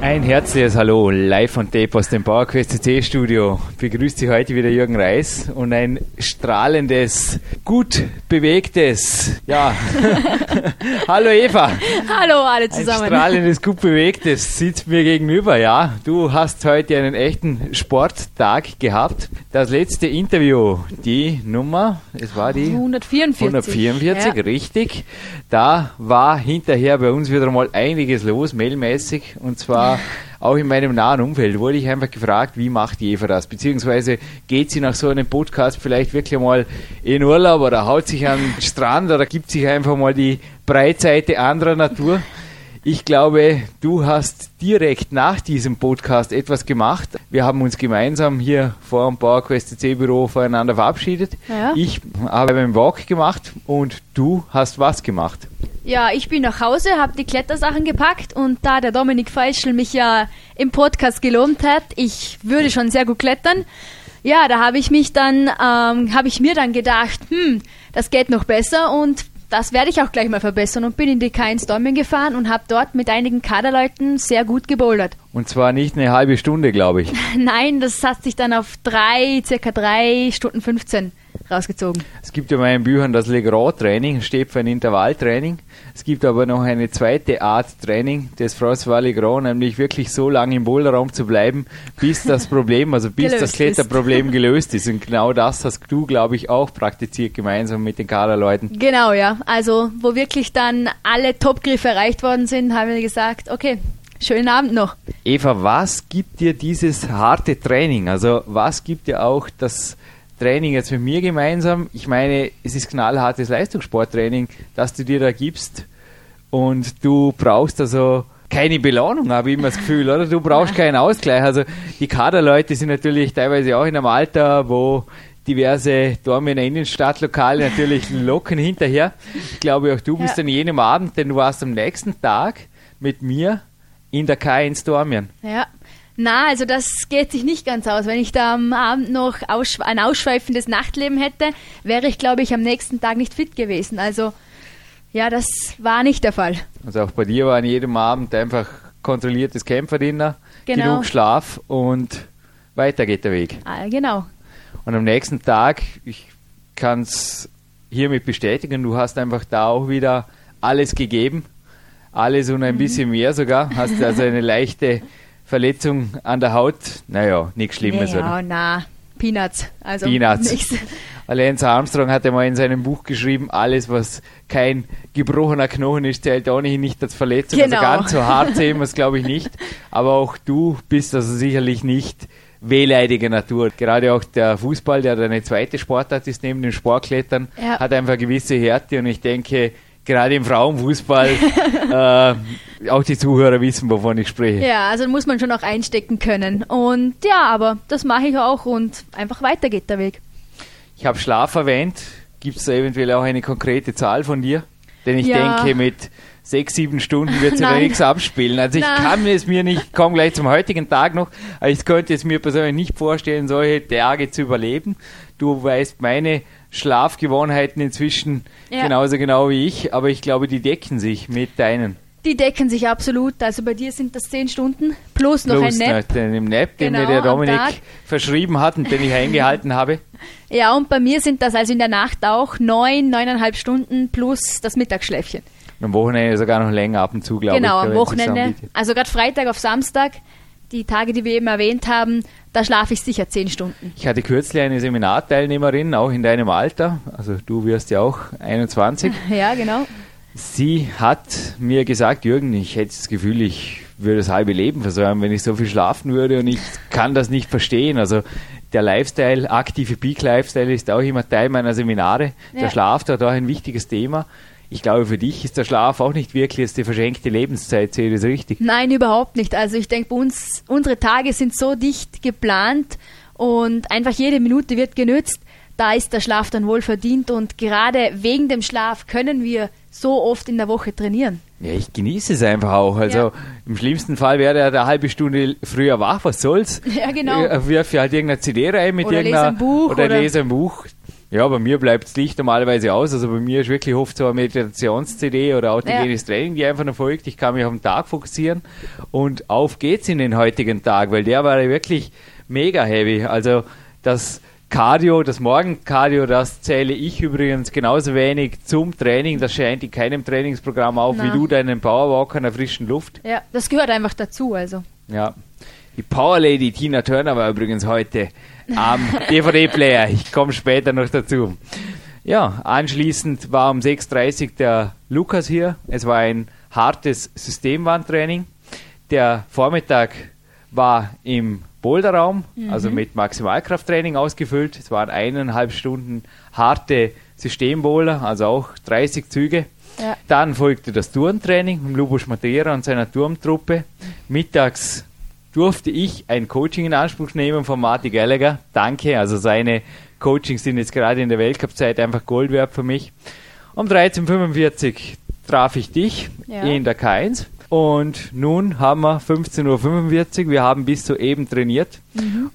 Ein herzliches Hallo, live von Tape aus dem PowerQuest CC Studio. Begrüßt Sie heute wieder Jürgen Reis und ein strahlendes, gut bewegtes, ja. Hallo Eva. Hallo alle zusammen. Ein strahlendes, gut bewegtes sitzt mir gegenüber, ja. Du hast heute einen echten Sporttag gehabt. Das letzte Interview, die Nummer, es war die 144. 144, ja. richtig. Da war hinterher bei uns wieder mal einiges los, mailmäßig, und zwar auch in meinem nahen Umfeld wurde ich einfach gefragt, wie macht Eva das? Beziehungsweise geht sie nach so einem Podcast vielleicht wirklich mal in Urlaub oder haut sich an den Strand oder gibt sich einfach mal die Breitseite anderer Natur? Ich glaube, du hast direkt nach diesem Podcast etwas gemacht. Wir haben uns gemeinsam hier vor dem PowerQuest C Büro voneinander verabschiedet. Ja. Ich habe einen Walk gemacht und du hast was gemacht? Ja, ich bin nach Hause, habe die Klettersachen gepackt und da der Dominik Feischl mich ja im Podcast gelobt hat, ich würde schon sehr gut klettern. Ja, da habe ich mich dann, ähm, habe ich mir dann gedacht, hm, das geht noch besser und das werde ich auch gleich mal verbessern und bin in die K1 Dormien gefahren und habe dort mit einigen Kaderleuten sehr gut gebouldert. Und zwar nicht eine halbe Stunde, glaube ich. Nein, das hat sich dann auf drei, circa drei Stunden 15 rausgezogen. Es gibt ja in meinen Büchern das Legrand-Training, steht für ein Intervalltraining. Es gibt aber noch eine zweite Art Training, das François Legrand, nämlich wirklich so lange im Boulderraum zu bleiben, bis das Problem, also bis das Kletterproblem gelöst ist. Und genau das hast du, glaube ich, auch praktiziert gemeinsam mit den Kaderleuten. Genau, ja. Also, wo wirklich dann alle Topgriffe erreicht worden sind, haben wir gesagt, okay, Schönen Abend noch. Eva, was gibt dir dieses harte Training? Also was gibt dir auch das Training jetzt mit mir gemeinsam. Ich meine, es ist knallhartes Leistungssporttraining, das du dir da gibst. Und du brauchst also keine Belohnung, habe ich immer das Gefühl, oder? Du brauchst keinen Ausgleich. Also die Kaderleute sind natürlich teilweise auch in einem Alter, wo diverse Dormener Innenstadtlokale natürlich locken hinterher. Ich glaube, auch du bist ja. an jenem Abend, denn du warst am nächsten Tag mit mir in der K1 Dormien. Ja, na, also das geht sich nicht ganz aus. Wenn ich da am Abend noch ein ausschweifendes Nachtleben hätte, wäre ich, glaube ich, am nächsten Tag nicht fit gewesen. Also ja, das war nicht der Fall. Also auch bei dir war an jedem Abend einfach kontrolliertes Kämpferdiener, genau. genug Schlaf und weiter geht der Weg. Ah, genau. Und am nächsten Tag, ich kann es hiermit bestätigen, du hast einfach da auch wieder alles gegeben. Alles und ein mhm. bisschen mehr sogar. Hast also eine leichte Verletzung an der Haut, naja, nichts Schlimmes. Ja, oder? na, Peanuts. Also Peanuts. Nichts. Lance Armstrong hat einmal in seinem Buch geschrieben, alles, was kein gebrochener Knochen ist, zählt ohnehin nicht als Verletzung. Also genau. Also ganz so hart sehen wir es, glaube ich, nicht. Aber auch du bist also sicherlich nicht wehleidige Natur. Gerade auch der Fußball, der eine zweite Sportart ist neben dem Sportklettern, ja. hat einfach gewisse Härte und ich denke, gerade im Frauenfußball äh, auch die Zuhörer wissen, wovon ich spreche. Ja, also muss man schon auch einstecken können. Und ja, aber das mache ich auch und einfach weiter geht der Weg. Ich habe Schlaf erwähnt. Gibt es da eventuell auch eine konkrete Zahl von dir? Denn ich ja. denke, mit sechs, sieben Stunden wird sich da nichts abspielen. Also ich Nein. kann es mir nicht, komme gleich zum heutigen Tag noch, aber ich könnte es mir persönlich nicht vorstellen, solche Tage zu überleben. Du weißt meine Schlafgewohnheiten inzwischen ja. genauso genau wie ich, aber ich glaube, die decken sich mit deinen. Die decken sich absolut. Also bei dir sind das zehn Stunden plus noch plus ein Nap. Den Nap, den genau, mir der Dominik verschrieben hat und den ich eingehalten habe. Ja, und bei mir sind das also in der Nacht auch neun, neuneinhalb Stunden plus das Mittagsschläfchen. Am Wochenende sogar noch länger ab und zu, glaube genau, ich. Genau, am Wochenende. Also gerade Freitag auf Samstag, die Tage, die wir eben erwähnt haben, da schlafe ich sicher zehn Stunden. Ich hatte kürzlich eine Seminarteilnehmerin, auch in deinem Alter. Also du wirst ja auch 21. Ja, genau. Sie hat mir gesagt, Jürgen, ich hätte das Gefühl, ich würde das halbe Leben versäumen, wenn ich so viel schlafen würde und ich kann das nicht verstehen. Also der Lifestyle, aktive Peak Lifestyle ist auch immer Teil meiner Seminare. Ja. Der Schlaf dort auch ein wichtiges Thema. Ich glaube, für dich ist der Schlaf auch nicht wirklich die verschenkte Lebenszeit, sehe ich das richtig? Nein, überhaupt nicht. Also ich denke, bei uns, unsere Tage sind so dicht geplant und einfach jede Minute wird genützt, da ist der Schlaf dann wohl verdient und gerade wegen dem Schlaf können wir so oft in der Woche trainieren. Ja, ich genieße es einfach auch. Also Ja. im schlimmsten Fall wäre er eine halbe Stunde früher wach, was soll's? Ja, genau. Äh, Wirf halt irgendeine CD rein mit Oder lese irgendeiner... ein Buch, Oder, oder- lese ein Buch. Ja, bei mir bleibt das Licht normalerweise aus. Also bei mir ist wirklich oft so eine Meditations-CD oder autogenes Training, die einfach noch folgt. Ich kann mich auf den Tag fokussieren und auf geht's in den heutigen Tag, weil der war ja wirklich mega heavy. Also das Cardio, das Morgencardio, das zähle ich übrigens genauso wenig zum Training. Das scheint in keinem Trainingsprogramm auf, wie Na. du deinen Powerwalk an der frischen Luft. Ja, das gehört einfach dazu, also. Ja. Die Power Lady Tina Turner war übrigens heute am DVD-Player. Ich komme später noch dazu. Ja, anschließend war um 6.30 Uhr der Lukas hier. Es war ein hartes Systemwandtraining. Der Vormittag war im Boulderraum, also mit Maximalkrafttraining ausgefüllt. Es waren eineinhalb Stunden harte Systemboulder, also auch 30 Züge. Ja. Dann folgte das Turntraining mit Lubos Matera und seiner Turmtruppe. Mittags durfte ich ein Coaching in Anspruch nehmen von Marty Gallagher. Danke, also seine Coachings sind jetzt gerade in der Weltcup-Zeit einfach Gold wert für mich. Um 13.45 Uhr traf ich dich Ja. in der K1 und nun haben wir 15.45 Uhr. Wir haben bis soeben trainiert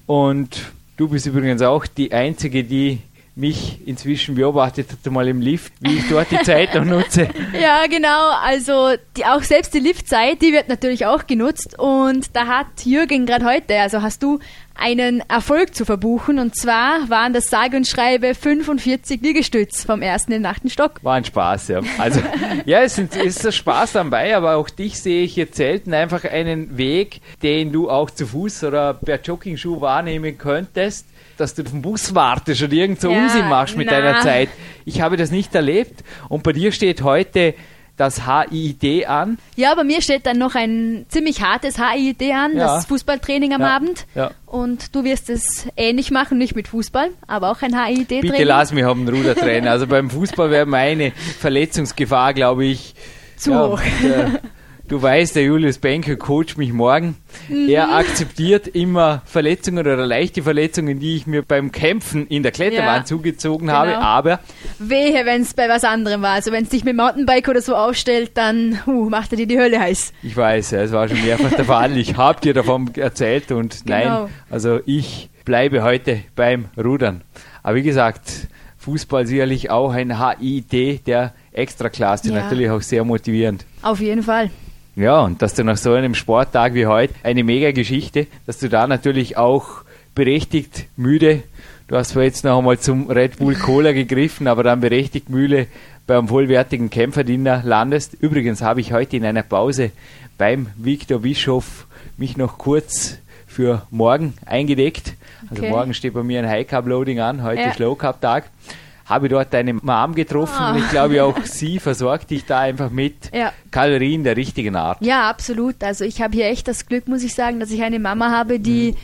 und du bist übrigens auch die Einzige, die mich inzwischen beobachtet hat, mal im Lift, wie ich dort die Zeit noch nutze. Ja, genau. Also die, auch selbst die Liftzeit, die wird natürlich auch genutzt. Und da hat Jürgen gerade heute, also hast du einen Erfolg zu verbuchen. Und zwar waren das sage und schreibe 45 Liegestütz vom ersten in den achten Stock. War ein Spaß, ja. Also, ja, es es ist ein Spaß dabei, aber auch dich sehe ich jetzt selten einfach einen Weg, den du auch zu Fuß oder per Joggingschuh wahrnehmen könntest, dass du auf den Bus wartest oder irgend so Ja, Unsinn machst mit na. deiner Zeit. Ich habe das nicht erlebt und bei dir steht heute das HID an. Ja, bei mir steht dann noch ein ziemlich hartes HIID an, Ja. das Fußballtraining am Ja, Abend. ja. Und du wirst es ähnlich machen, nicht mit Fußball, aber auch ein HIID-Training. Bitte lass mich haben, Rudertrainer. Also beim Fußball wäre meine Verletzungsgefahr, glaube ich, Zu hoch. Der, du weißt, der Julius Benke coacht mich morgen. Mhm. Er akzeptiert immer Verletzungen oder leichte Verletzungen, die ich mir beim Kämpfen in der Kletterwand Ja, zugezogen genau. habe. Aber Wehe, wenn es bei was anderem war. Also wenn es dich mit Mountainbike oder so aufstellt, dann uh, macht er dir die Hölle heiß. ich weiß, es war schon mehrfach der Fall. Ich habe dir davon erzählt und nein, Genau. also ich bleibe heute beim Rudern. Aber wie gesagt, Fußball sicherlich auch ein HID der Extraklasse, Ja. natürlich auch sehr motivierend. Auf jeden Fall. Ja, und dass du nach so einem Sporttag wie heute eine mega Geschichte, dass du da natürlich auch berechtigt müde, du hast zwar jetzt noch einmal zum Red Bull Cola gegriffen, aber dann berechtigt müde beim vollwertigen Kämpferdiener landest. Übrigens habe ich heute in einer Pause beim Viktor Bischof mich noch kurz für morgen eingedeckt. Also Okay. morgen steht bei mir ein High Carb Loading an, heute Ja. Slow Carb Tag. Habe dort deine Mom getroffen Ah. und ich glaube auch sie versorgt dich da einfach mit Ja. Kalorien der richtigen Art. Ja, absolut. Also ich habe hier echt das Glück, muss ich sagen, dass ich eine Mama habe, die,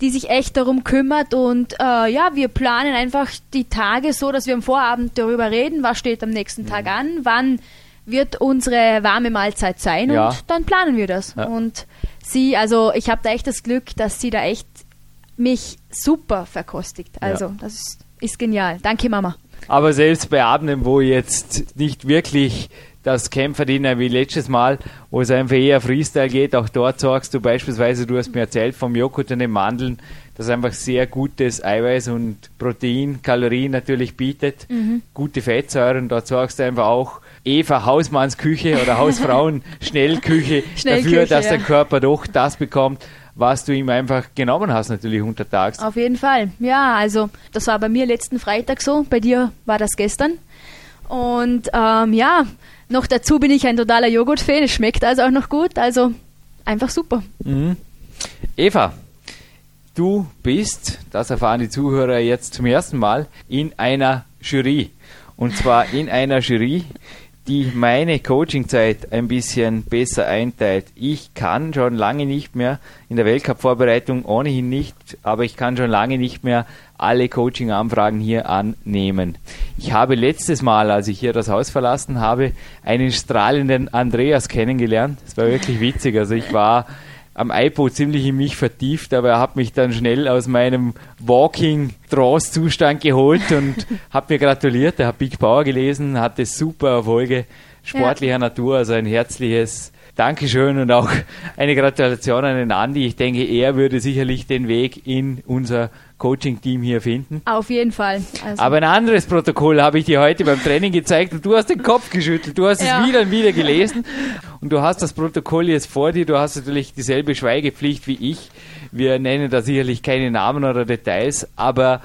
die sich echt darum kümmert und äh, ja, wir planen einfach die Tage so, dass wir am Vorabend darüber reden, was steht am nächsten Tag an, wann wird unsere warme Mahlzeit sein Ja. und dann planen wir das. Ja. Und sie, also ich habe da echt das Glück, dass sie da echt mich super verkostigt. Also das ist, ist genial. Danke Mama. Aber selbst bei Abenden, wo jetzt nicht wirklich das Kämpferdiener wie letztes Mal, wo es einfach eher Freestyle geht, auch dort sorgst du beispielsweise, du hast mir erzählt vom Joghurt und den Mandeln, das einfach sehr gutes Eiweiß und Protein, Kalorien natürlich bietet, gute Fettsäuren, dort sorgst du einfach auch Eva Hausmannsküche oder Hausfrauen Schnellküche Schnellküche, dafür, dass ja. der Körper doch das bekommt, was du ihm einfach genommen hast natürlich untertags. Auf jeden Fall. Ja, also das war bei mir letzten Freitag so, bei dir war das gestern. Und ähm, ja, noch dazu bin ich ein totaler Joghurt-Fan. Es schmeckt also auch noch gut. Also einfach super. Mhm. Eva, du bist, das erfahren die Zuhörer jetzt zum ersten Mal, in einer Jury. Und zwar in einer Jury, die meine Coachingzeit ein bisschen besser einteilt. Ich kann schon lange nicht mehr in der Weltcup-Vorbereitung ohnehin nicht, aber ich kann schon lange nicht mehr alle Coaching-Anfragen hier annehmen. Ich habe letztes Mal, als ich hier das Haus verlassen habe, einen strahlenden Andreas kennengelernt. Das war wirklich witzig. Also ich war am iPod ziemlich in mich vertieft, aber er hat mich dann schnell aus meinem Walking-Trance-Zustand geholt und hat mir gratuliert. Er hat Big Power gelesen, hatte super Erfolge sportlicher ja. Natur, also ein herzliches Dankeschön und auch eine Gratulation an den Andi. Ich denke, er würde sicherlich den Weg in unser Coaching-Team hier finden. Auf jeden Fall. Also. Aber ein anderes Protokoll habe ich dir heute beim Training gezeigt und du hast den Kopf geschüttelt. Du hast ja. es wieder und wieder gelesen und du hast das Protokoll jetzt vor dir. Du hast natürlich dieselbe Schweigepflicht wie ich. Wir nennen da sicherlich keine Namen oder Details, aber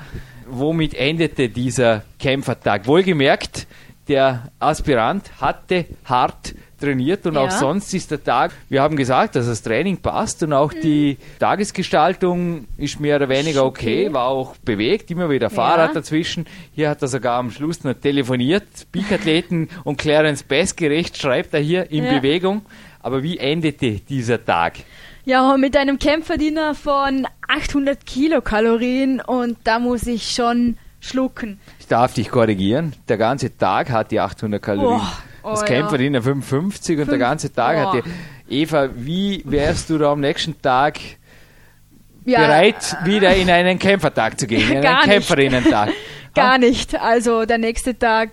womit endete dieser Kämpfertag? Wohlgemerkt, der Aspirant hatte hart trainiert und ja. auch sonst ist der Tag, wir haben gesagt, dass das Training passt und auch mhm. die Tagesgestaltung ist mehr oder weniger okay, war auch bewegt, immer wieder Fahrrad ja. dazwischen. Hier hat er sogar am Schluss noch telefoniert, Peak-Athleten und Clarence Best gerecht schreibt er hier in ja. Bewegung. Aber wie endete dieser Tag? Ja, mit einem Kämpferdiener von 800 Kilokalorien und da muss ich schon schlucken. Ich darf dich korrigieren. Der ganze Tag hat die 800 Kalorien. Oh, oh das Kämpferin ja. 55 und Fünf, der ganze Tag oh. hat die. Eva, wie wärst du da am nächsten Tag ja. bereit, wieder in einen Kämpfertag zu gehen? In einen Kämpferinnentag? Gar nicht. Also der nächste Tag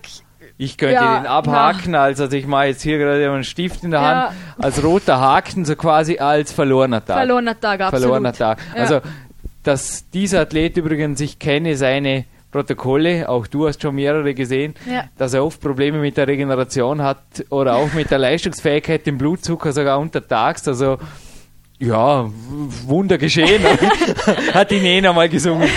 ich könnte ja, den abhaken, na. also ich mache jetzt hier gerade einen Stift in der Hand, ja. als roter Haken, so quasi als verlorener Tag. Verlorener Tag, absolut. Verlorener Tag. Ja. Also, dass dieser Athlet übrigens, ich kenne seine Protokolle, auch du hast schon mehrere gesehen, ja. dass er oft Probleme mit der Regeneration hat oder auch mit der Leistungsfähigkeit, dem Blutzucker sogar untertags. Also ja, Wunder geschehen, hat die Nena mal gesungen.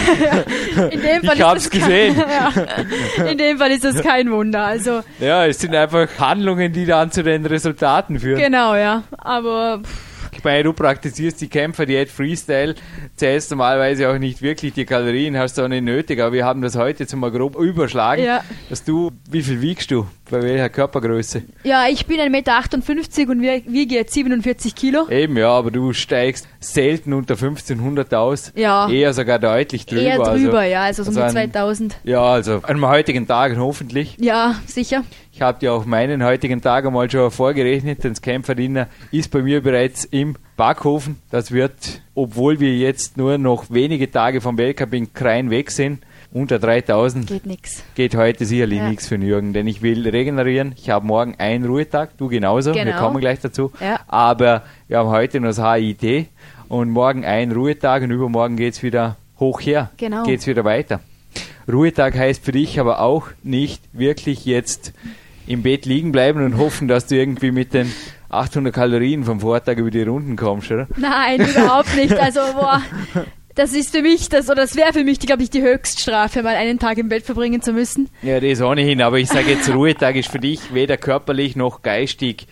In dem Fall ich hab's gesehen. ja. In dem Fall ist das kein Wunder. Also ja, es sind einfach Handlungen, die dann zu den Resultaten führen. Genau, ja. Aber pff ich meine, du praktizierst die Kämpfer, die Freestyle, zählst normalerweise auch nicht wirklich die Kalorien, hast du auch nicht nötig, aber wir haben das heute jetzt mal grob überschlagen, ja. dass du, wie viel wiegst du? Bei welcher Körpergröße? Ja, ich bin 1,58 Meter und wiege jetzt 47 Kilo. Eben, ja, aber du steigst selten unter 1500 aus. Ja. Eher sogar deutlich drüber. Eher drüber, also, ja, also so also um 2000. Ja, also an heutigen Tag hoffentlich. Ja, sicher. Ich habe dir auch meinen heutigen Tag einmal schon vorgerechnet, denn das Kämpferdiener ist bei mir bereits im Backhofen. Das wird, obwohl wir jetzt nur noch wenige Tage vom Weltcup in Krein weg sind, unter 3000 geht nichts. Geht heute sicherlich ja. nichts für Jürgen, denn ich will regenerieren. Ich habe morgen einen Ruhetag, du genauso. Genau. Wir kommen gleich dazu. Ja. Aber wir haben heute noch das HIT und morgen einen Ruhetag und übermorgen geht es wieder hoch her. Genau. Geht es wieder weiter. Ruhetag heißt für dich aber auch nicht wirklich jetzt im Bett liegen bleiben und hoffen, dass du irgendwie mit den 800 Kalorien vom Vortag über die Runden kommst, oder? Nein, überhaupt nicht. Also, boah, das ist für mich das, oder das wäre für mich, glaube ich, die Höchststrafe, mal einen Tag im Bett verbringen zu müssen. Ja, das ohnehin, aber ich sage jetzt, Ruhetag ist für dich weder körperlich noch geistig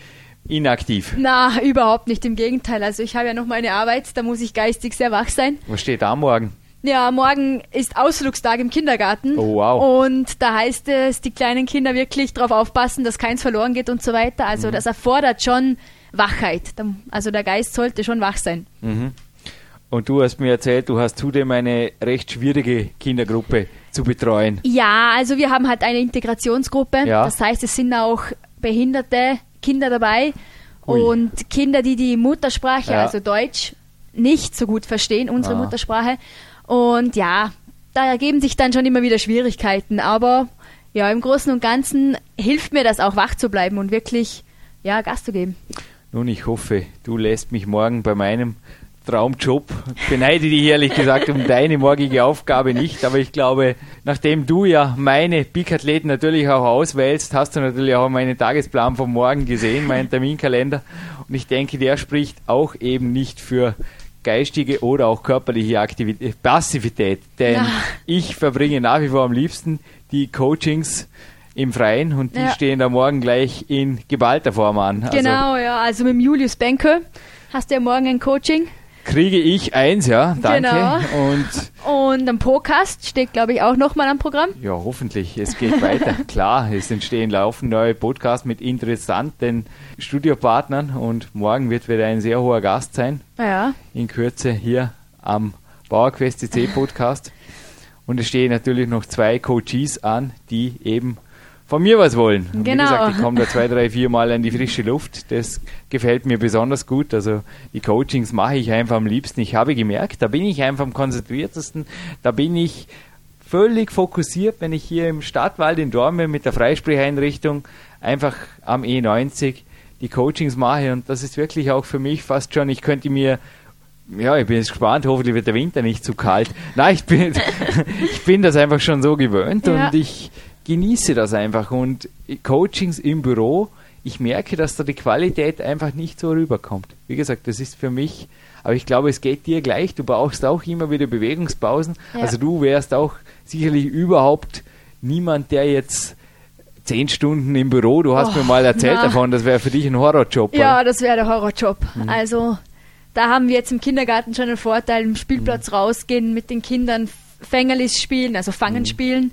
inaktiv. Na, überhaupt nicht, im Gegenteil. Also ich habe ja noch meine Arbeit, da muss ich geistig sehr wach sein. Was steht da morgen? Ja, morgen ist Ausflugstag im Kindergarten. Oh, wow. Und da heißt es, die kleinen Kinder wirklich darauf aufpassen, dass keins verloren geht und so weiter. Also mhm. das erfordert schon Wachheit. Also der Geist sollte schon wach sein. Mhm. Und du hast mir erzählt, du hast zudem eine recht schwierige Kindergruppe zu betreuen. Ja, also wir haben halt eine Integrationsgruppe. Ja. Das heißt, es sind auch behinderte Kinder dabei Ui. und Kinder, die die Muttersprache, ja. also Deutsch, nicht so gut verstehen, unsere ah. Muttersprache. Und ja, da ergeben sich dann schon immer wieder Schwierigkeiten. Aber ja, im Großen und Ganzen hilft mir das auch wach zu bleiben und wirklich ja, Gas zu geben. Nun, ich hoffe, du lässt mich morgen bei meinem Traumjob. Beneide dich ehrlich gesagt um deine morgige Aufgabe nicht, aber ich glaube, nachdem du ja meine Peak-Athleten natürlich auch auswählst, hast du natürlich auch meinen Tagesplan vom Morgen gesehen, meinen Terminkalender. Und ich denke, der spricht auch eben nicht für geistige oder auch körperliche Aktivität, Passivität. Denn ja. ich verbringe nach wie vor am liebsten die Coachings im Freien und die ja. stehen da morgen gleich in geballter Form an. Also genau, ja, also mit Julius Benke hast du ja morgen ein Coaching kriege ich eins, ja, danke. Genau. Und, und ein Podcast steht, glaube ich, auch nochmal am Programm. Ja, hoffentlich. Es geht weiter. Klar, es entstehen laufend neue Podcasts mit interessanten Studiopartnern und morgen wird wieder ein sehr hoher Gast sein. Ja. In Kürze hier am Bauerquest CC Podcast. Und es stehen natürlich noch zwei Coaches an, die eben von mir was wollen. Und Genau. Wie gesagt, ich komme da zwei, drei, vier Mal in die frische Luft. Das gefällt mir besonders gut. Also die Coachings mache ich einfach am liebsten. Ich habe gemerkt, da bin ich einfach am konzentriertesten. Da bin ich völlig fokussiert, wenn ich hier im Stadtwald in Dormen mit der Freisprecheinrichtung einfach am E90 die Coachings mache. Und das ist wirklich auch für mich fast schon, ich könnte mir ja, ich bin jetzt gespannt, hoffentlich wird der Winter nicht zu kalt. Nein, ich bin, ich bin das einfach schon so gewöhnt Ja. und ich genieße das einfach. Und Coachings im Büro, ich merke, dass da die Qualität einfach nicht so rüberkommt. Wie gesagt, das ist für mich, aber ich glaube, es geht dir gleich. Du brauchst auch immer wieder Bewegungspausen. Ja. Also du wärst auch sicherlich überhaupt niemand, der jetzt zehn Stunden im Büro, du hast Oh, mir mal erzählt na. davon, das wäre für dich ein Horrorjob. Ja, oder? das wäre der Horrorjob. Mhm. Also da haben wir jetzt im Kindergarten schon einen Vorteil, im Mhm. Spielplatz rausgehen, mit den Kindern Fängerlis spielen, also Fangen Mhm. spielen.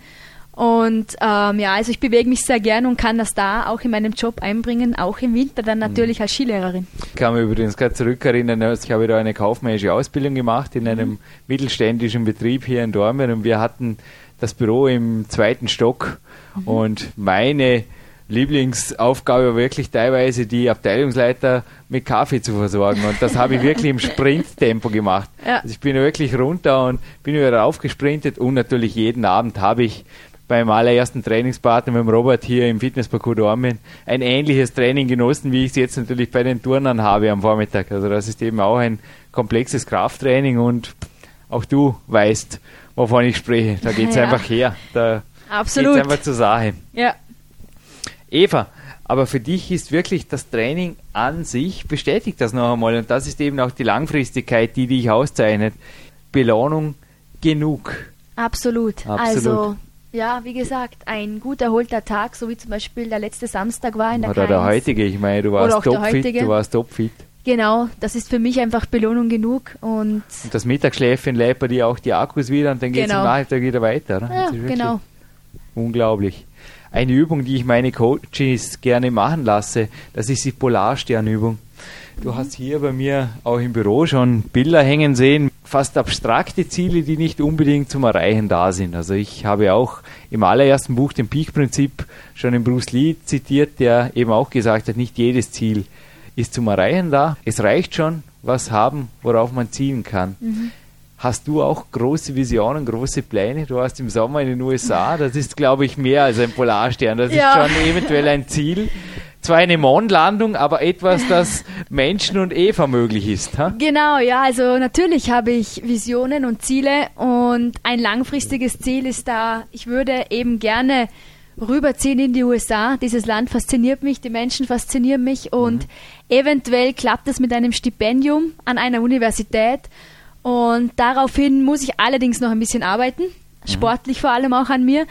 Und ähm, ja, also ich bewege mich sehr gern und kann das da auch in meinem Job einbringen, auch im Winter dann Mhm. natürlich als Skilehrerin. Ich kann mich übrigens gerade zurückerinnern, also ich habe da eine kaufmännische Ausbildung gemacht in einem mittelständischen Betrieb hier in Dortmund und wir hatten das Büro im zweiten Stock und meine Lieblingsaufgabe war wirklich teilweise die Abteilungsleiter mit Kaffee zu versorgen und das habe ich wirklich im Sprinttempo gemacht. Ja. Also ich bin wirklich runter und bin wieder aufgesprintet und natürlich jeden Abend habe ich beim allerersten Trainingspartner mit dem Robert hier im Fitnessparcours Dormen ein ähnliches Training genossen, wie ich es jetzt natürlich bei den Turnern habe am Vormittag. Also das ist eben auch ein komplexes Krafttraining und auch du weißt, wovon ich spreche. Da geht es Ja. einfach her. Da geht es Absolut. einfach zur Sache. Ja. Eva, aber für dich ist wirklich das Training an sich, bestätigt das noch einmal, und das ist eben auch die Langfristigkeit, die dich auszeichnet. Belohnung genug. Absolut. Absolut. Also, ja, wie gesagt, ein gut erholter Tag, so wie zum Beispiel der letzte Samstag war in der Oder der K1. heutige, ich meine, du warst auch der topfit, du warst topfit. Genau, das ist für mich einfach Belohnung genug und Und das Mittagsschläfchen bei dir auch die Akkus wieder und dann geht es Genau. am Nachmittag wieder weiter. Ja, genau. Unglaublich. Eine Übung, die ich meine Coaches gerne machen lasse, das ist die Polarsternübung. Du hast hier bei mir auch im Büro schon Bilder hängen sehen, fast abstrakte Ziele, die nicht unbedingt zum Erreichen da sind. Also ich habe auch im allerersten Buch den Peak-Prinzip schon in Bruce Lee zitiert, der eben auch gesagt hat, nicht jedes Ziel ist zum Erreichen da. Es reicht schon, was haben, worauf man zielen kann. Hast du auch große Visionen, große Pläne? Du warst im Sommer in den USA. Das ist, glaube ich, mehr als ein Polarstern. Das Ja. ist schon eventuell ein Ziel. Zwar eine Mondlandung, aber etwas, das Menschen und Eva möglich ist. Ha? Genau, ja, also natürlich habe ich Visionen und Ziele und ein langfristiges Ziel ist da, ich würde eben gerne rüberziehen in die USA. Dieses Land fasziniert mich, die Menschen faszinieren mich und eventuell klappt es mit einem Stipendium an einer Universität und daraufhin muss ich allerdings noch ein bisschen arbeiten, sportlich vor allem auch an mir.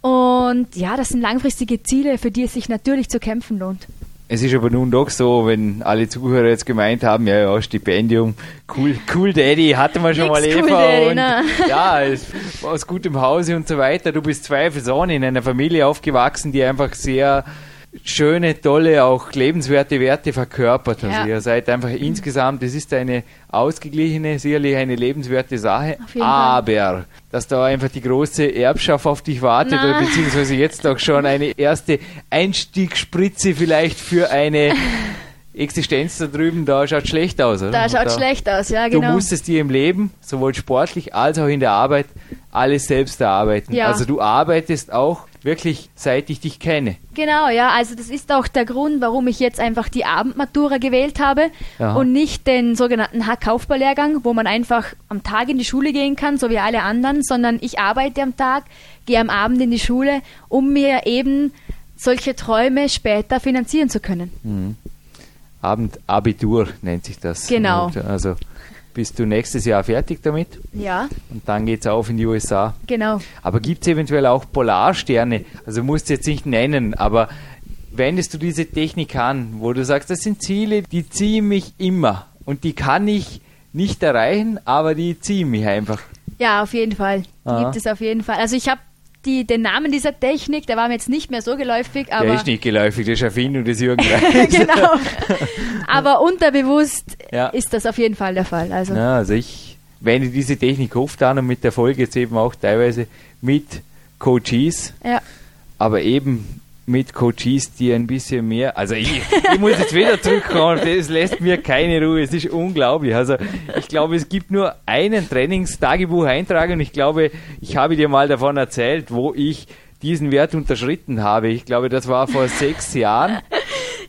Und ja, das sind langfristige Ziele, für die es sich natürlich zu kämpfen lohnt. Es ist aber nun doch so, wenn alle Zuhörer jetzt gemeint haben, ja, ja, Stipendium, cool, cool Daddy, hatte man schon mal Cool Eva Daddy, und ne? ja, aus gutem Hause und so weiter. Du bist zweifelsohne in einer Familie aufgewachsen, die einfach sehr schöne, tolle, auch lebenswerte Werte verkörpert. Also Ja. ihr seid einfach insgesamt, es ist eine ausgeglichene, sicherlich eine lebenswerte Sache, jeden Fall. aber dass da einfach die große Erbschaft auf dich wartet oder beziehungsweise jetzt auch schon eine erste Einstiegsspritze vielleicht für eine Existenz da drüben, da schaut schlecht aus, oder? Da schaut Da- schlecht aus, ja, Du genau. musstest dir im Leben, sowohl sportlich als auch in der Arbeit, alles selbst erarbeiten. Ja. Also du arbeitest auch wirklich, seit ich dich kenne. Genau, ja, also das ist auch der Grund, warum ich jetzt einfach die Abendmatura gewählt habe Ja. und nicht den sogenannten Hack-Kaufbaulehrgang, wo man einfach am Tag in die Schule gehen kann, so wie alle anderen, sondern ich arbeite am Tag, gehe am Abend in die Schule, um mir eben solche Träume später finanzieren zu können. Abendabitur nennt sich das. Genau. Also bist du nächstes Jahr fertig damit Ja, und dann geht's auf in die USA. genau. Aber gibt es eventuell auch Polarsterne? Also musst du jetzt nicht nennen, aber wendest du diese Technik an, wo du sagst, das sind Ziele, die ziehen mich immer und die kann ich nicht erreichen, aber die ziehen mich einfach. Ja, auf jeden Fall. Die Aha. gibt es auf jeden Fall. Also ich habe die, den Namen dieser Technik, der war mir jetzt nicht mehr so geläufig, aber Der ist nicht geläufig, das ist Erfindung des Jürgen genau. Aber unterbewusst Ja. ist das auf jeden Fall der Fall. Also Ja, also ich wende diese Technik oft an und mit der Folge jetzt eben auch teilweise mit Coaches, ja, aber eben mit Coaches, die ein bisschen mehr, also ich, ich muss jetzt wieder zurückkommen, das lässt mir keine Ruhe, es ist unglaublich. Also ich glaube, es gibt nur einen Trainingstagebucheintrag und ich glaube, ich habe dir mal davon erzählt, wo ich diesen Wert unterschritten habe. Ich glaube, das war vor sechs Jahren.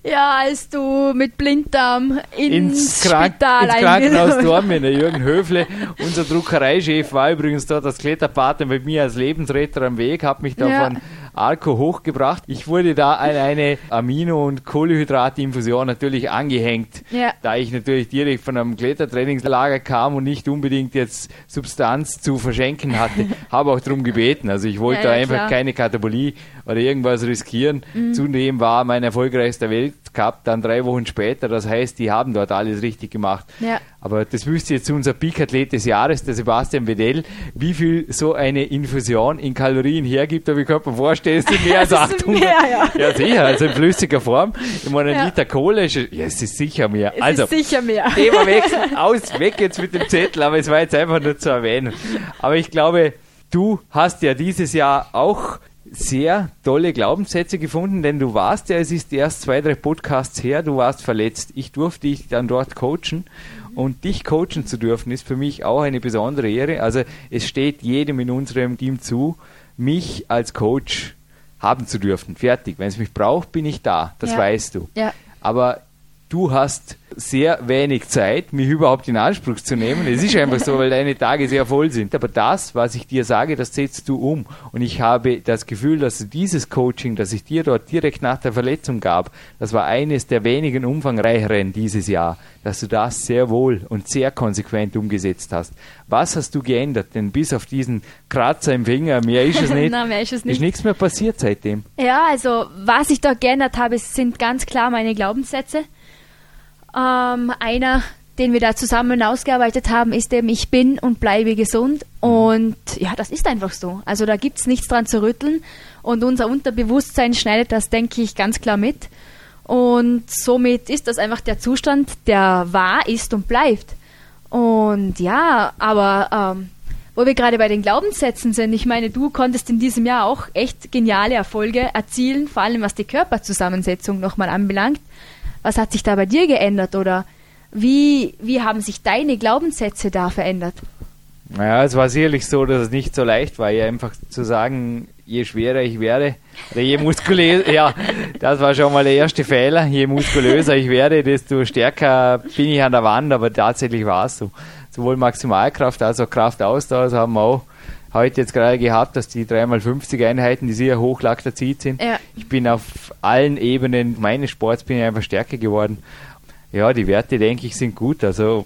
Ja, als du mit Blinddarm ins, ins, Krank Spital ins Krankenhaus Dormen, der Jürgen Höfle, unser Druckereichef, war übrigens dort als Kletterpartner mit mir als Lebensretter am Weg, hat mich da Ja. Arco hochgebracht. Ich wurde da an eine Amino- und Kohlehydratinfusion natürlich angehängt, Ja. da ich natürlich direkt von einem Klettertrainingslager kam und nicht unbedingt jetzt Substanz zu verschenken hatte. Habe auch darum gebeten. Also ich wollte Ja, da ja, einfach klar. keine Katabolie oder irgendwas riskieren. Mhm. Zudem war mein erfolgreichster Weltcup dann drei Wochen später. Das heißt, die haben dort alles richtig gemacht. Ja. Aber das wüsste jetzt unser Peak-Athlet des Jahres, der Sebastian Wedell, wie viel so eine Infusion in Kalorien hergibt. Aber ich könnte mir vorstellen, es sind mehr als Das ist 800. mehr, ja. ja, sicher, also in flüssiger Form. Ich meine, ein Ja. Liter Kohle ist, ja, es ist sicher mehr. Es also, ist sicher mehr. Thema wechseln, aus, weg jetzt mit dem Zettel, aber es war jetzt einfach nur zu erwähnen. Aber ich glaube, du hast ja dieses Jahr auch sehr tolle Glaubenssätze gefunden, denn du warst ja, es ist erst zwei, drei Podcasts her, du warst verletzt. Ich durfte dich dann dort coachen und dich coachen zu dürfen, ist für mich auch eine besondere Ehre. Also es steht jedem in unserem Team zu, mich als Coach haben zu dürfen. Fertig. Wenn es mich braucht, bin ich da. Das Ja. weißt du. Ja. Aber du hast sehr wenig Zeit, mich überhaupt in Anspruch zu nehmen. Es ist einfach so, weil deine Tage sehr voll sind. Aber das, was ich dir sage, das setzt du um. Und ich habe das Gefühl, dass dieses Coaching, das ich dir dort direkt nach der Verletzung gab, das war eines der wenigen umfangreicheren dieses Jahr, dass du das sehr wohl und sehr konsequent umgesetzt hast. Was hast du geändert? Denn bis auf diesen Kratzer im Finger, mehr ist es nicht, Nein, mehr ist es ist nicht. nichts mehr passiert seitdem. Ja, also was ich da geändert habe, sind ganz klar meine Glaubenssätze. Ähm, einer, den wir da zusammen ausgearbeitet haben, ist eben, ich bin und bleibe gesund. Und ja, das ist einfach so. Also da gibt's nichts dran zu rütteln. Und unser Unterbewusstsein schneidet das, denke ich, ganz klar mit. Und somit ist das einfach der Zustand, der wahr ist und bleibt. Und ja, aber ähm, wo wir gerade bei den Glaubenssätzen sind, ich meine, du konntest in diesem Jahr auch echt geniale Erfolge erzielen, vor allem was die Körperzusammensetzung nochmal anbelangt. Was hat sich da bei dir geändert oder wie, wie haben sich deine Glaubenssätze da verändert? Naja, es war sicherlich so, dass es nicht so leicht war, ja einfach zu sagen, je schwerer ich werde, oder je muskulöser, ja, das war schon mal der erste Fehler, je muskulöser ich werde, desto stärker bin ich an der Wand, aber tatsächlich war es so. Sowohl Maximalkraft als auch Kraftausdauer, das haben wir auch heute jetzt gerade gehabt, dass die 3x50 Einheiten, die sehr hochlaktatit sind. Ja. Ich bin auf allen Ebenen meines Sports bin ich einfach stärker geworden. Ja, die Werte, denke ich, sind gut. Also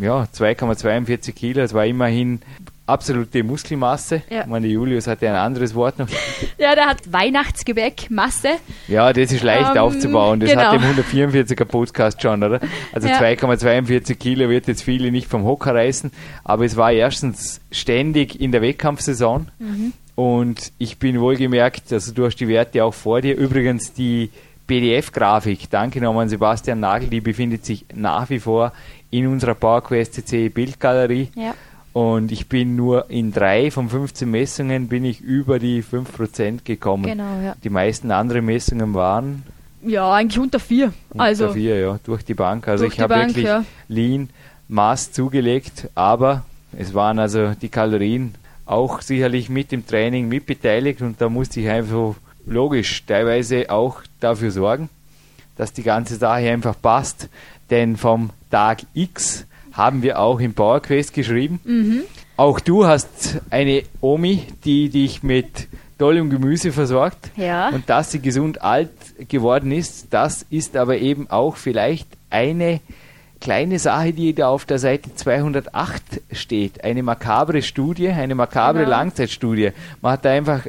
ja, 2,42 Kilo, das war immerhin absolute Muskelmasse. Ja. Ich meine, Julius hatte ein anderes Wort noch. Ja, der hat Weihnachtsgebäck, Masse. Ja, das ist leicht Ähm, aufzubauen. Das genau. hat im 144er Podcast schon, oder? Also Ja. 2,42 Kilo wird jetzt viele nicht vom Hocker reißen, aber es war erstens ständig in der Wettkampfsaison Mhm. und ich bin wohlgemerkt, also du hast die Werte auch vor dir. Übrigens die PDF-Grafik, danke nochmal an Sebastian Nagel, die befindet sich nach wie vor in unserer PowerQuest CC Bildgalerie. Ja. Und ich bin nur in drei von 15 Messungen bin ich über die 5% gekommen. Genau, ja. Die meisten anderen Messungen waren Ja, eigentlich unter vier. unter also, vier, ja, durch die Bank. Also ich habe wirklich ja. Lean Maß zugelegt, aber es waren also die Kalorien auch sicherlich mit im Training mitbeteiligt und da musste ich einfach logisch teilweise auch dafür sorgen, dass die ganze Sache einfach passt. Denn vom Tag X haben wir auch im PowerQuest geschrieben. Mhm. Auch du hast eine Omi, die dich mit tollem Gemüse versorgt. Ja. Und dass sie gesund alt geworden ist, das ist aber eben auch vielleicht eine kleine Sache, die da auf der Seite 208 steht. Eine makabre Studie, eine makabre Genau. Langzeitstudie. Man hat da einfach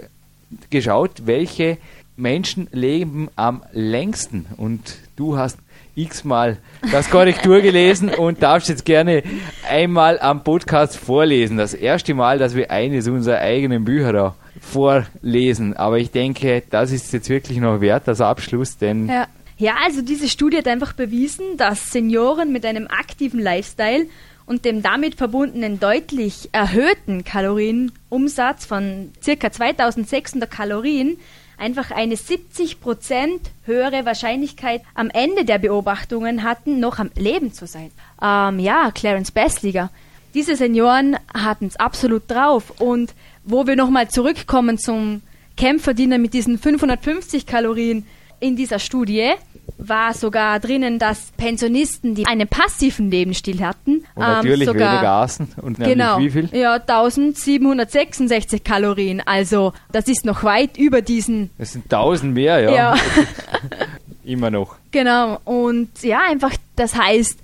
geschaut, welche Menschen leben am längsten. Und du hast x-mal das Korrektur gelesen und darfst jetzt gerne einmal am Podcast vorlesen. Das erste Mal, dass wir eines unserer eigenen Bücher da vorlesen. Aber ich denke, das ist jetzt wirklich noch wert, das Abschluss, denn Ja. ja, also diese Studie hat einfach bewiesen, dass Senioren mit einem aktiven Lifestyle und dem damit verbundenen deutlich erhöhten Kalorienumsatz von ca. 2600 Kalorien einfach eine 70% höhere Wahrscheinlichkeit am Ende der Beobachtungen hatten, noch am Leben zu sein. Ähm, ja, Clarence Bessliger. Diese Senioren hatten es absolut drauf. Und wo wir nochmal zurückkommen zum Kämpferdiener mit diesen 550 Kalorien in dieser Studie, war sogar drinnen, dass Pensionisten, die einen passiven Lebensstil hatten, und natürlich ähm, sogar, weniger aßen und genau, wie viel? Ja, 1766 Kalorien. Also das ist noch weit über diesen. Das sind 1000 mehr, ja. Ja. Immer noch. Genau. Und ja, einfach, das heißt,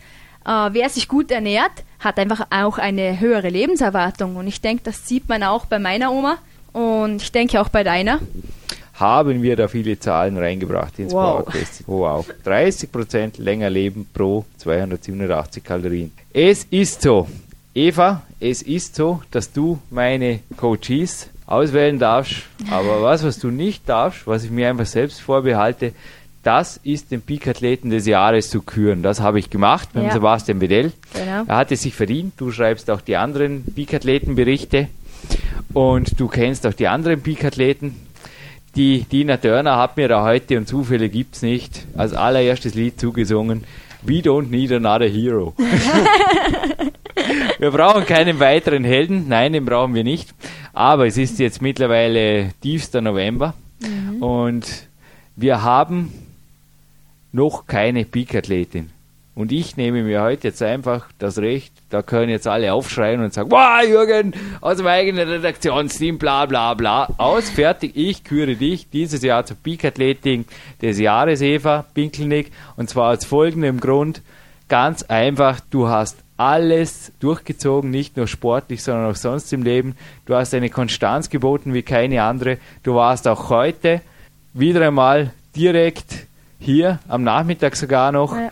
äh, wer sich gut ernährt, hat einfach auch eine höhere Lebenserwartung. Und ich denke, das sieht man auch bei meiner Oma und ich denke auch bei deiner haben wir da viele Zahlen reingebracht ins wow. Powerquest. Wow. 30% länger leben pro 287 Kalorien. Es ist so, Eva, es ist so, dass du meine Coaches auswählen darfst, aber was, was du nicht darfst, was ich mir einfach selbst vorbehalte, das ist den Peak-Athleten des Jahres zu küren. Das habe ich gemacht mit ja. Sebastian Bedell. Genau. Er hat es sich verdient. Du schreibst auch die anderen Peak-Athleten-Berichte und du kennst auch die anderen Peak-Athleten die Dina Turner hat mir da heute und Zufälle gibt's nicht als allererstes Lied zugesungen. We don't need another hero. wir brauchen keinen weiteren Helden. Nein, den brauchen wir nicht. Aber es ist jetzt mittlerweile tiefster November mhm. und wir haben noch keine Peak-Athletin. Und ich nehme mir heute jetzt einfach das Recht, da können jetzt alle aufschreien und sagen, wow, Jürgen, aus dem eigenen Redaktionsteam, bla bla bla. Aus, fertig, ich küre dich dieses Jahr zur Peak-Athletin des Jahres, Eva Pinkelnick. Und zwar aus folgendem Grund. Ganz einfach, du hast alles durchgezogen, nicht nur sportlich, sondern auch sonst im Leben. Du hast eine Konstanz geboten wie keine andere. Du warst auch heute wieder einmal direkt hier, am Nachmittag sogar noch. Ja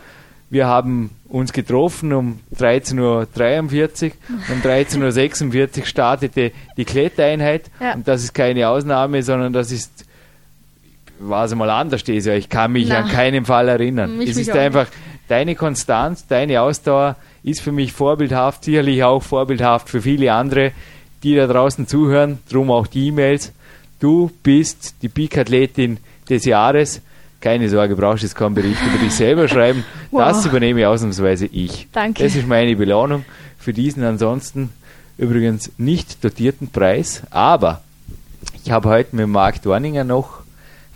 wir haben uns getroffen um 13.43 Uhr. Um 13.46 Uhr startete die Klettereinheit. Ja. Und das ist keine Ausnahme, sondern das ist, war es mal anders, Desia. Ich kann mich Na. an keinen Fall erinnern. Mich es ist einfach, deine Konstanz, deine Ausdauer ist für mich vorbildhaft, sicherlich auch vorbildhaft für viele andere, die da draußen zuhören. Drum auch die E-Mails. Du bist die Peak-Athletin des Jahres keine Sorge, brauchst jetzt keinen Bericht über dich selber schreiben. Wow. Das übernehme ausnahmsweise ich. Danke. Das ist meine Belohnung für diesen ansonsten übrigens nicht dotierten Preis. Aber ich habe heute mit Marc Dorninger noch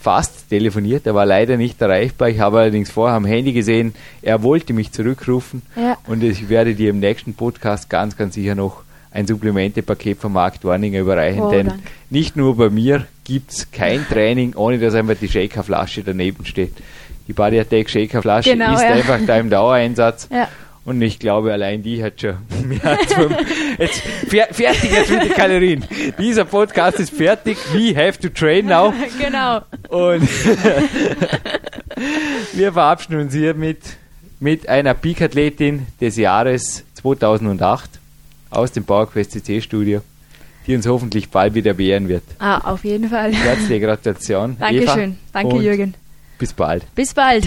fast telefoniert. Er war leider nicht erreichbar. Ich habe allerdings vorher am Handy gesehen, er wollte mich zurückrufen. Ja. Und ich werde dir im nächsten Podcast ganz, ganz sicher noch ein Supplementepaket von Marc Dorninger überreichen. Oh, denn danke. nicht nur bei mir gibt es kein Training, ohne dass einfach die Shaker-Flasche daneben steht. Die Body Attack Shaker-Flasche genau, ist ja. einfach da im Dauereinsatz. Ja. Und ich glaube, allein die hat schon mehr als jetzt fertig jetzt mit den Kalorien. Dieser Podcast ist fertig. We have to train now. genau. Und wir verabschieden uns hier mit, mit einer Peak-Athletin des Jahres 2008 aus dem PowerQuest CC Studio die uns hoffentlich bald wieder beehren wird. Ah, auf jeden Fall. Herzliche Gratulation. Dankeschön. Eva, Danke, Jürgen. Bis bald. Bis bald.